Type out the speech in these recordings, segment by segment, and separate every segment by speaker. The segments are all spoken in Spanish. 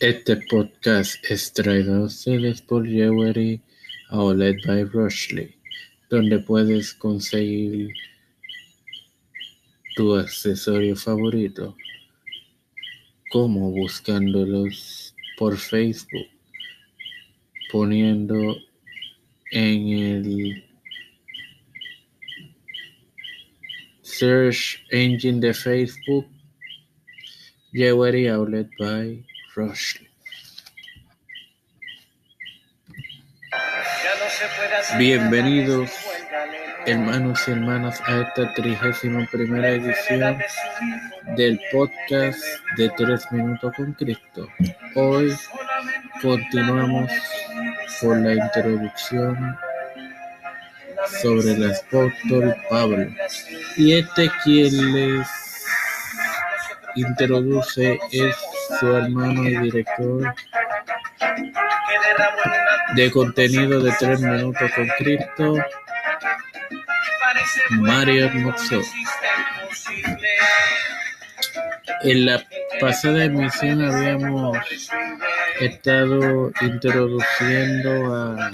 Speaker 1: Este podcast es traído a ustedes por Jewelry Outlet by Rushley, donde puedes conseguir tu accesorio favorito, como buscándolos por Facebook, poniendo en el search engine de Facebook Jewelry Outlet by Rushley. Bienvenidos, hermanos y hermanas, a esta trigésima primera edición del podcast de Tres Minutos con Cristo. Hoy continuamos con la introducción sobre el apóstol Pablo. Y este quien les introduce es su hermano y director de contenido de tres minutos con Cristo, Mario Moxo. En la pasada emisión habíamos estado introduciendo a,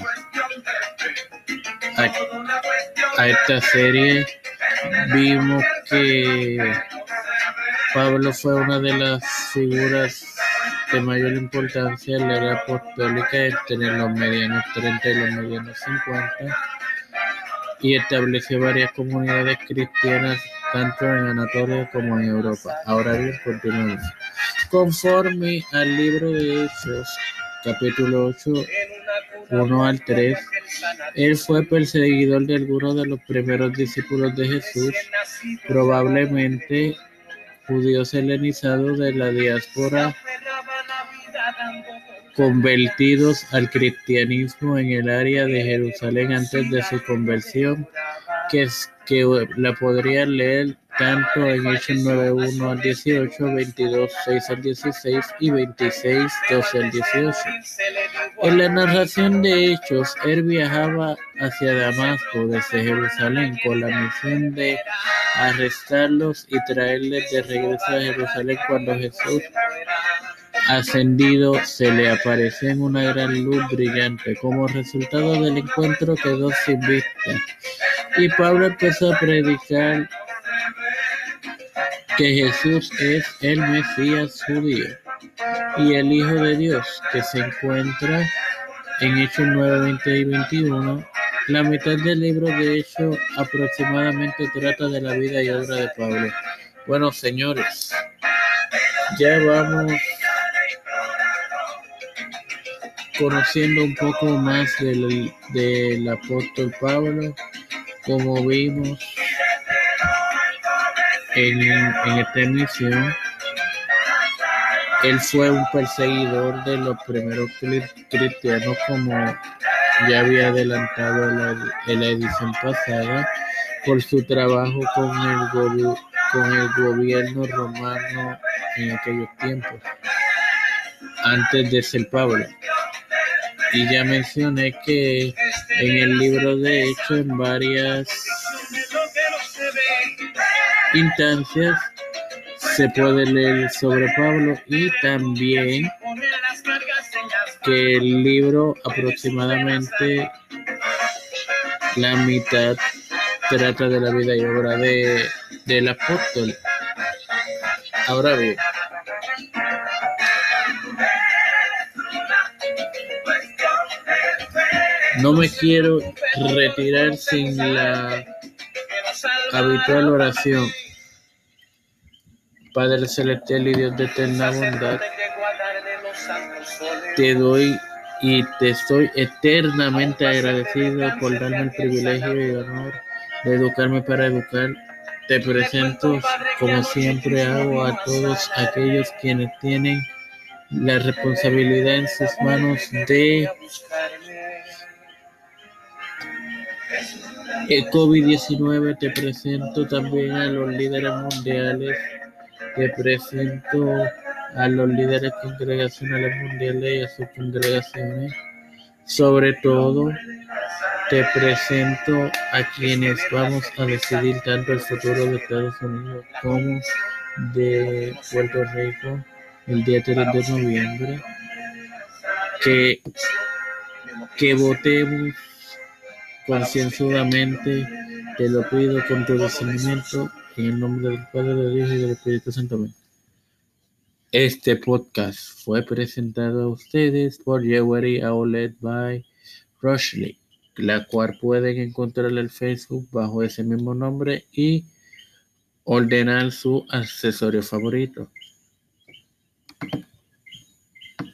Speaker 1: a, a esta serie. Vimos que Pablo fue una de las figuras de mayor importancia en la era apostólica entre los medianos 30 y los medianos 50 y estableció varias comunidades cristianas tanto en Anatolia como en Europa. Ahora bien, continuamos. Conforme al libro de Hechos, capítulo 8, 1 al 3, él fue perseguidor de algunos de los primeros discípulos de Jesús, probablemente judíos helenizados de la diáspora convertidos al cristianismo en el área de Jerusalén antes de su conversión, que, es, que la podría leer tanto en Hechos 9.1 al 18, 22.6 al 16 y 26.12 al 18. En la narración de Hechos, él viajaba hacia Damasco desde Jerusalén con la misión de arrestarlos y traerles de regreso a Jerusalén cuando Jesús ascendido se le apareció en una gran luz brillante. Como resultado del encuentro quedó sin vista. Y Pablo empezó a predicar que Jesús es el Mesías judío y el Hijo de Dios, que se encuentra en Hechos 9, 20 y 21. La mitad del libro de Hechos aproximadamente trata de la vida y obra de Pablo. Bueno, señores, ya vamos conociendo un poco más del, del apóstol Pablo, como vimos en, en esta emisión, él fue un perseguidor de los primeros cristianos, como ya había adelantado en la, edición pasada, por su trabajo con el, con el gobierno romano en aquellos tiempos, antes de ser Pablo. Y ya mencioné que en el libro de Hechos, en varias instancias, se puede leer sobre Pablo y también que el libro aproximadamente la mitad trata de la vida y obra de, del apóstol. Ahora bien, No me quiero retirar sin la habitual oración. Padre celestial y Dios de eterna bondad, te doy y te estoy eternamente agradecido por darme el privilegio y honor de educarme para educar. Te presento, como siempre hago, a todos aquellos quienes tienen la responsabilidad en sus manos de el COVID-19 te presento también a los líderes mundiales, te presento a los líderes congregacionales mundiales y a sus congregaciones. Sobre todo, te presento a quienes vamos a decidir tanto el futuro de Estados Unidos como de Puerto Rico el día 3 de noviembre, que, que votemos concienzudamente, te lo pido con tu discernimiento, en el nombre del Padre, del Hijo y del Espíritu Santo. Este podcast fue presentado a ustedes por Jewelry Outlet by Rushley, la cual pueden encontrar en Facebook bajo ese mismo nombre y ordenar su accesorio favorito.